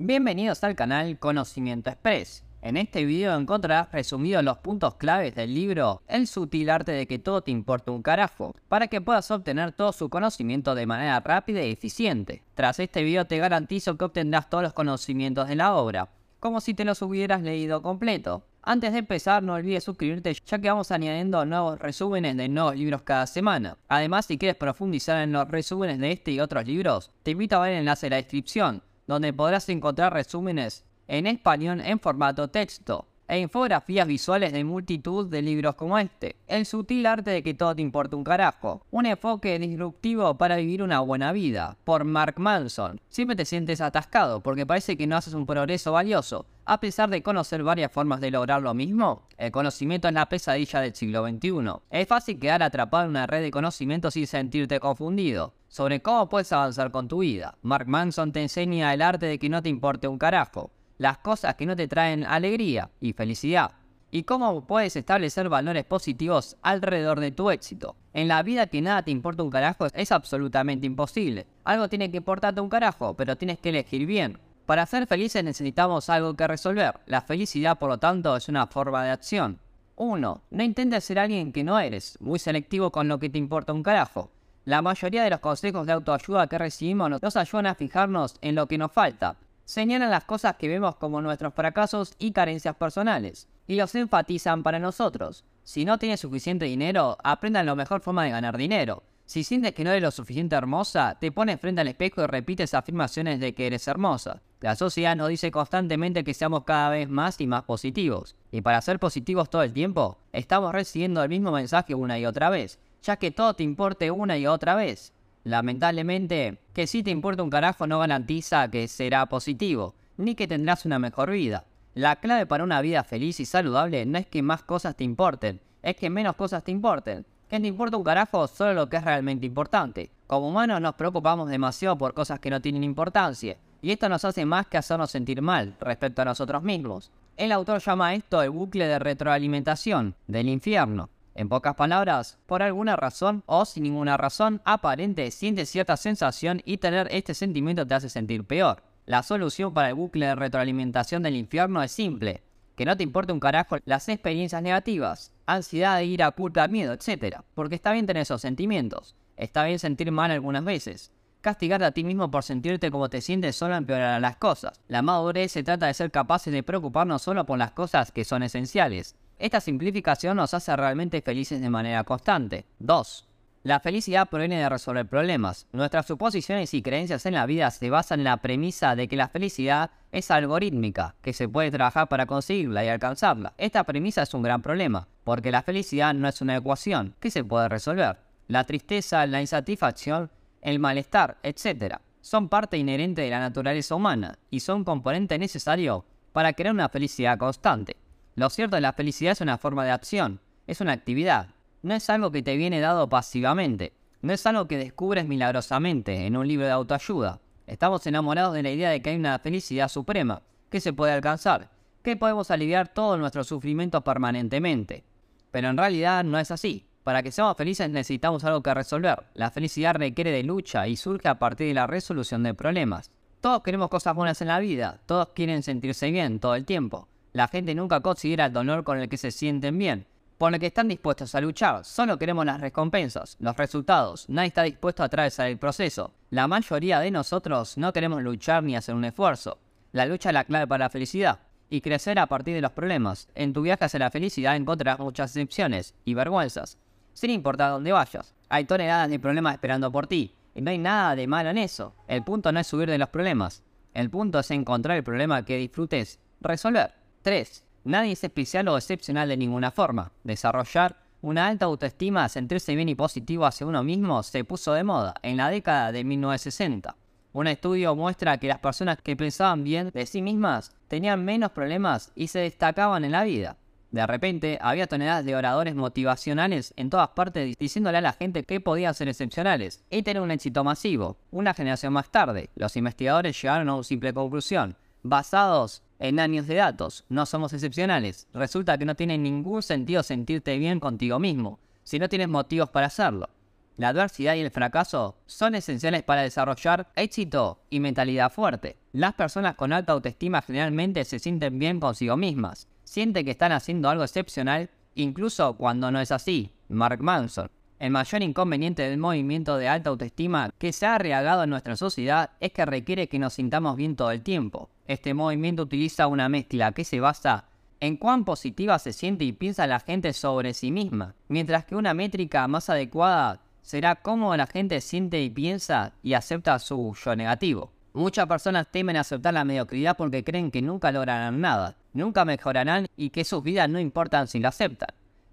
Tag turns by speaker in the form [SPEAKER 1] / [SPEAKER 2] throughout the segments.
[SPEAKER 1] Bienvenidos al canal Conocimiento Express. En este video encontrarás resumidos los puntos claves del libro El sutil arte de que todo te importa un carajo, para que puedas obtener todo su conocimiento de manera rápida y eficiente. Tras este video te garantizo que obtendrás todos los conocimientos de la obra, como si te los hubieras leído completo. Antes de empezar, no olvides suscribirte ya que vamos añadiendo nuevos resúmenes de nuevos libros cada semana. Además, si quieres profundizar en los resúmenes de este y otros libros, te invito a ver el enlace en la descripción, donde podrás encontrar resúmenes en español en formato texto e infografías visuales de multitud de libros como este. El sutil arte de que todo te importa un carajo. Un enfoque disruptivo para vivir una buena vida. Por Mark Manson. Siempre te sientes atascado porque parece que no haces un progreso valioso. A pesar de conocer varias formas de lograr lo mismo, el conocimiento es la pesadilla del siglo XXI. Es fácil quedar atrapado en una red de conocimientos y sentirte confundido sobre cómo puedes avanzar con tu vida. Mark Manson te enseña el arte de que no te importe un carajo las cosas que no te traen alegría y felicidad, y cómo puedes establecer valores positivos alrededor de tu éxito. En la vida que nada te importa un carajo es absolutamente imposible. Algo tiene que importarte un carajo, pero tienes que elegir bien. Para ser felices necesitamos algo que resolver. La felicidad, por lo tanto, es una forma de acción. 1. No intentes ser alguien que no eres, muy selectivo con lo que te importa un carajo. La mayoría de los consejos de autoayuda que recibimos nos ayudan a fijarnos en lo que nos falta, señalan las cosas que vemos como nuestros fracasos y carencias personales, y los enfatizan para nosotros. Si no tienes suficiente dinero, aprendan la mejor forma de ganar dinero. Si sientes que no eres lo suficiente hermosa, te pones frente al espejo y repites afirmaciones de que eres hermosa. La sociedad nos dice constantemente que seamos cada vez más y más positivos. Y para ser positivos todo el tiempo, estamos recibiendo el mismo mensaje una y otra vez, ya que todo te importe una y otra vez. Lamentablemente, que si te importa un carajo no garantiza que será positivo, ni que tendrás una mejor vida. La clave para una vida feliz y saludable no es que más cosas te importen, es que menos cosas te importen. Que te importa un carajo solo lo que es realmente importante. Como humanos nos preocupamos demasiado por cosas que no tienen importancia, y esto nos hace más que hacernos sentir mal respecto a nosotros mismos. El autor llama esto el bucle de retroalimentación del infierno. En pocas palabras, por alguna razón o sin ninguna razón aparente sientes cierta sensación y tener este sentimiento te hace sentir peor. La solución para el bucle de retroalimentación del infierno es simple. Que no te importe un carajo las experiencias negativas, ansiedad, ira, culpa, miedo, etc. Porque está bien tener esos sentimientos. Está bien sentir mal algunas veces. Castigarte a ti mismo por sentirte como te sientes solo empeorará las cosas. La madurez se trata de ser capaces de preocuparnos solo por las cosas que son esenciales esta simplificación nos hace realmente felices de manera constante. 2. La felicidad proviene de resolver problemas. Nuestras suposiciones y creencias en la vida se basan en la premisa de que la felicidad es algorítmica, que se puede trabajar para conseguirla y alcanzarla. Esta premisa es un gran problema, porque la felicidad no es una ecuación que se puede resolver. La tristeza, la insatisfacción, el malestar, etc. son parte inherente de la naturaleza humana y son componente necesario para crear una felicidad constante. Lo cierto es que la felicidad es una forma de acción, es una actividad, no es algo que te viene dado pasivamente, no es algo que descubres milagrosamente en un libro de autoayuda. Estamos enamorados de la idea de que hay una felicidad suprema, que se puede alcanzar, que podemos aliviar todo nuestro sufrimiento permanentemente. Pero en realidad no es así. Para que seamos felices necesitamos algo que resolver. La felicidad requiere de lucha y surge a partir de la resolución de problemas. Todos queremos cosas buenas en la vida, todos quieren sentirse bien todo el tiempo. La gente nunca considera el dolor con el que se sienten bien, por lo que están dispuestos a luchar. Solo queremos las recompensas, los resultados. Nadie está dispuesto a atravesar el proceso. La mayoría de nosotros no queremos luchar ni hacer un esfuerzo. La lucha es la clave para la felicidad y crecer a partir de los problemas. En tu viaje hacia la felicidad encontrarás muchas decepciones y vergüenzas, sin importar dónde vayas. Hay toneladas de problemas esperando por ti, y no hay nada de malo en eso. El punto no es subir de los problemas, el punto es encontrar el problema que disfrutes resolver. 3. Nadie es especial o excepcional de ninguna forma. Desarrollar una alta autoestima, sentirse bien y positivo hacia uno mismo se puso de moda en la década de 1960. Un estudio muestra que las personas que pensaban bien de sí mismas tenían menos problemas y se destacaban en la vida. De repente había toneladas de oradores motivacionales en todas partes diciéndole a la gente que podían ser excepcionales y tener un éxito masivo. Una generación más tarde, los investigadores llegaron a una simple conclusión. Basados en años de datos. No somos excepcionales. Resulta que no tiene ningún sentido sentirte bien contigo mismo, si no tienes motivos para hacerlo. La adversidad y el fracaso son esenciales para desarrollar éxito y mentalidad fuerte. Las personas con alta autoestima generalmente se sienten bien consigo mismas, sienten que están haciendo algo excepcional incluso cuando no es así. Mark Manson. El mayor inconveniente del movimiento de alta autoestima que se ha arreagado en nuestra sociedad es que requiere que nos sintamos bien todo el tiempo. Este movimiento utiliza una mezcla que se basa en cuán positiva se siente y piensa la gente sobre sí misma, mientras que una métrica más adecuada será cómo la gente siente y piensa y acepta su yo negativo. Muchas personas temen aceptar la mediocridad porque creen que nunca lograrán nada, nunca mejorarán y que sus vidas no importan si lo aceptan.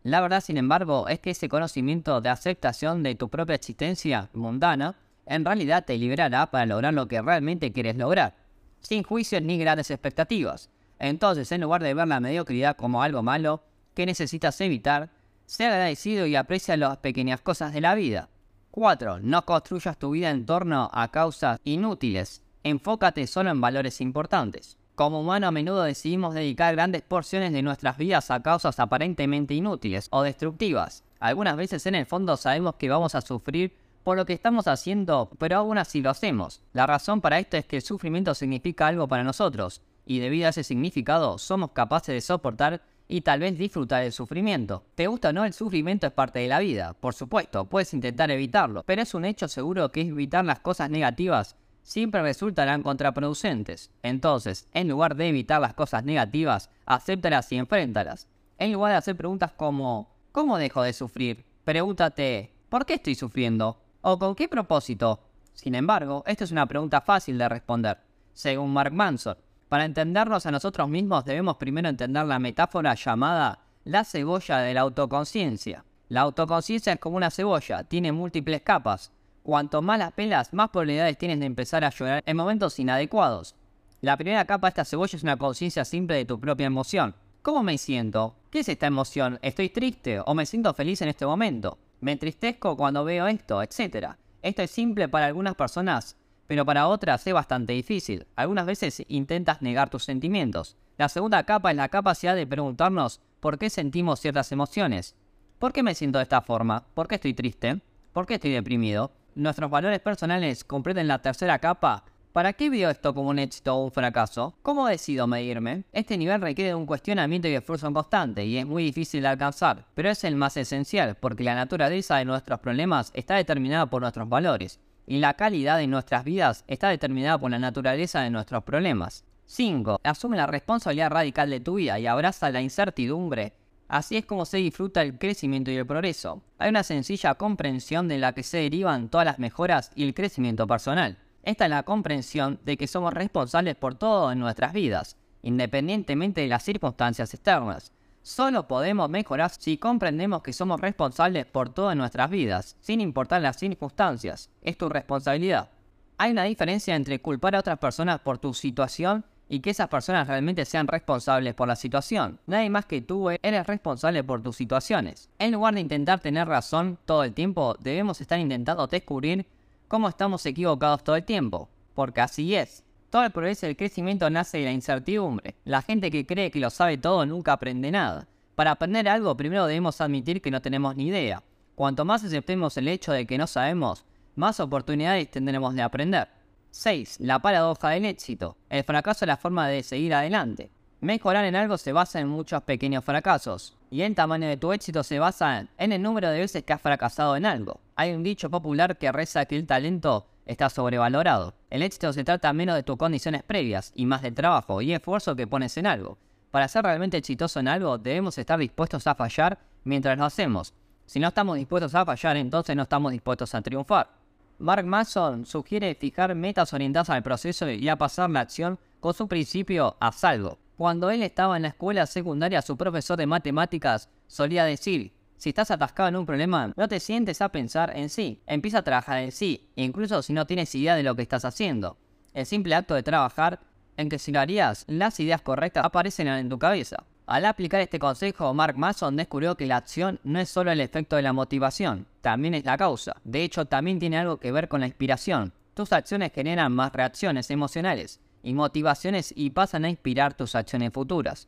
[SPEAKER 1] La verdad, sin embargo, es que ese conocimiento de aceptación de tu propia existencia mundana en realidad te liberará para lograr lo que realmente quieres lograr, sin juicios ni grandes expectativas. Entonces, en lugar de ver la mediocridad como algo malo que necesitas evitar, sea agradecido y aprecia las pequeñas cosas de la vida. 4. No construyas tu vida en torno a causas inútiles. Enfócate solo en valores importantes. Como humano a menudo decidimos dedicar grandes porciones de nuestras vidas a causas aparentemente inútiles o destructivas. Algunas veces en el fondo sabemos que vamos a sufrir por lo que estamos haciendo, pero aún así lo hacemos. La razón para esto es que el sufrimiento significa algo para nosotros, y debido a ese significado somos capaces de soportar y tal vez disfrutar del sufrimiento. ¿Te gusta o no? El sufrimiento es parte de la vida, por supuesto, puedes intentar evitarlo, pero es un hecho seguro que evitar las cosas negativas siempre resultarán contraproducentes. Entonces, en lugar de evitar las cosas negativas, acéptalas y enfréntalas. En lugar de hacer preguntas como ¿cómo dejo de sufrir? Pregúntate ¿por qué estoy sufriendo? ¿O con qué propósito? Sin embargo, esta es una pregunta fácil de responder. Según Mark Manson, para entendernos a nosotros mismos debemos primero entender la metáfora llamada la cebolla de la autoconciencia. La autoconciencia es como una cebolla, tiene múltiples capas. Cuanto más las pelas, más probabilidades tienes de empezar a llorar en momentos inadecuados. La primera capa de esta cebolla es una conciencia simple de tu propia emoción. ¿Cómo me siento? ¿Qué es esta emoción? ¿Estoy triste o me siento feliz en este momento? ¿Me entristezco cuando veo esto? Etcétera. Esto es simple para algunas personas, pero para otras es bastante difícil. Algunas veces intentas negar tus sentimientos. La segunda capa es la capacidad de preguntarnos por qué sentimos ciertas emociones. ¿Por qué me siento de esta forma? ¿Por qué estoy triste? ¿Por qué estoy deprimido? Nuestros valores personales comprenden la tercera capa. ¿Para qué veo esto como un éxito o un fracaso? ¿Cómo decido medirme? Este nivel requiere de un cuestionamiento y esfuerzo constante y es muy difícil de alcanzar, pero es el más esencial porque la naturaleza de nuestros problemas está determinada por nuestros valores y la calidad de nuestras vidas está determinada por la naturaleza de nuestros problemas. 5. Asume la responsabilidad radical de tu vida y abraza la incertidumbre. Así es como se disfruta el crecimiento y el progreso. Hay una sencilla comprensión de la que se derivan todas las mejoras y el crecimiento personal. Esta es la comprensión de que somos responsables por todo en nuestras vidas, independientemente de las circunstancias externas. Solo podemos mejorar si comprendemos que somos responsables por todas nuestras vidas, sin importar las circunstancias. Es tu responsabilidad. Hay una diferencia entre culpar a otras personas por tu situación y que esas personas realmente sean responsables por la situación. Nadie más que tú eres responsable por tus situaciones. En lugar de intentar tener razón todo el tiempo, debemos estar intentando descubrir cómo estamos equivocados todo el tiempo. Porque así es. Todo el progreso y el crecimiento nace de la incertidumbre. La gente que cree que lo sabe todo nunca aprende nada. Para aprender algo primero debemos admitir que no tenemos ni idea. Cuanto más aceptemos el hecho de que no sabemos, más oportunidades tendremos de aprender. 6. La paradoja del éxito. El fracaso es la forma de seguir adelante. Mejorar en algo se basa en muchos pequeños fracasos, y el tamaño de tu éxito se basa en el número de veces que has fracasado en algo. Hay un dicho popular que reza que el talento está sobrevalorado. El éxito se trata menos de tus condiciones previas y más del trabajo y esfuerzo que pones en algo. Para ser realmente exitoso en algo debemos estar dispuestos a fallar mientras lo hacemos. Si no estamos dispuestos a fallar, entonces no estamos dispuestos a triunfar. Mark Mason sugiere fijar metas orientadas al proceso y a pasar la acción con su principio a salvo. Cuando él estaba en la escuela secundaria, su profesor de matemáticas solía decir, si estás atascado en un problema, no te sientes a pensar en sí, empieza a trabajar en sí, incluso si no tienes idea de lo que estás haciendo. El simple acto de trabajar en que si lo harías, las ideas correctas aparecen en tu cabeza. Al aplicar este consejo, Mark Mason descubrió que la acción no es solo el efecto de la motivación, también es la causa. De hecho, también tiene algo que ver con la inspiración. Tus acciones generan más reacciones emocionales y motivaciones y pasan a inspirar tus acciones futuras.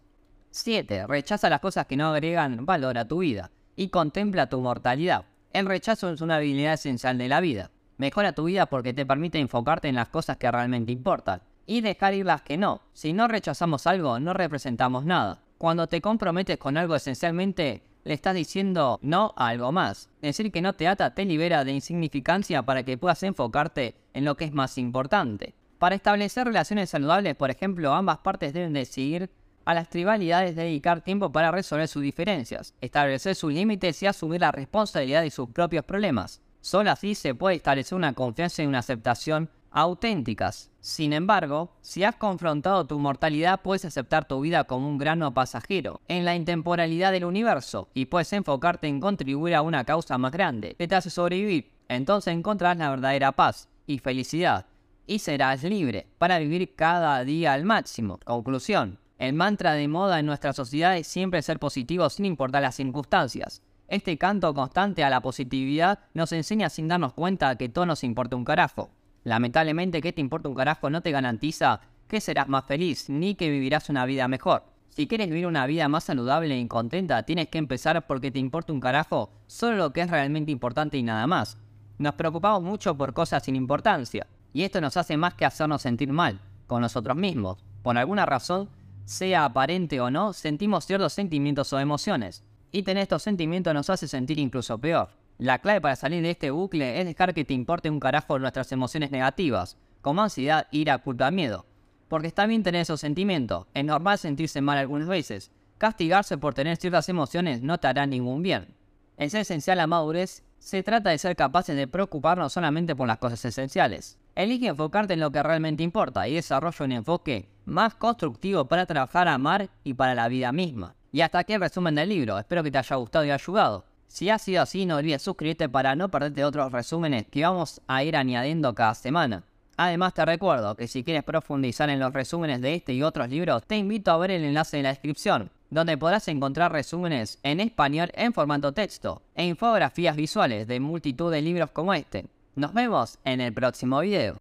[SPEAKER 1] 7. Rechaza las cosas que no agregan valor a tu vida y contempla tu mortalidad. El rechazo es una habilidad esencial de la vida. Mejora tu vida porque te permite enfocarte en las cosas que realmente importan y dejar ir las que no. Si no rechazamos algo, no representamos nada. Cuando te comprometes con algo esencialmente, le estás diciendo no a algo más. Decir que no te ata te libera de insignificancia para que puedas enfocarte en lo que es más importante. Para establecer relaciones saludables, por ejemplo, ambas partes deben decidir a las tribalidades dedicar tiempo para resolver sus diferencias, establecer sus límites y asumir la responsabilidad de sus propios problemas. Solo así se puede establecer una confianza y una aceptación auténticas. Sin embargo, si has confrontado tu mortalidad, puedes aceptar tu vida como un grano pasajero en la intemporalidad del universo y puedes enfocarte en contribuir a una causa más grande que te hace sobrevivir. Entonces encontrarás la verdadera paz y felicidad y serás libre para vivir cada día al máximo. Conclusión. El mantra de moda en nuestra sociedad es siempre ser positivo sin importar las circunstancias. Este canto constante a la positividad nos enseña sin darnos cuenta que todo nos importa un carajo. Lamentablemente que te importa un carajo no te garantiza que serás más feliz ni que vivirás una vida mejor. Si quieres vivir una vida más saludable y contenta, tienes que empezar porque te importa un carajo solo lo que es realmente importante y nada más. Nos preocupamos mucho por cosas sin importancia, y esto nos hace más que hacernos sentir mal con nosotros mismos. Por alguna razón, sea aparente o no, sentimos ciertos sentimientos o emociones, y tener estos sentimientos nos hace sentir incluso peor. La clave para salir de este bucle es dejar que te importe un carajo nuestras emociones negativas, como ansiedad, ira, culpa, miedo. Porque está bien tener esos sentimientos, es normal sentirse mal algunas veces. Castigarse por tener ciertas emociones no te hará ningún bien. En ser esencial la madurez, se trata de ser capaces de preocuparnos solamente por las cosas esenciales. Elige enfocarte en lo que realmente importa y desarrolla un enfoque más constructivo para trabajar, amar y para la vida misma. Y hasta aquí el resumen del libro, espero que te haya gustado y ayudado. Si ha sido así, no olvides suscribirte para no perderte otros resúmenes que vamos a ir añadiendo cada semana. Además te recuerdo que si quieres profundizar en los resúmenes de este y otros libros, te invito a ver el enlace en la descripción, donde podrás encontrar resúmenes en español en formato texto e infografías visuales de multitud de libros como este. Nos vemos en el próximo video.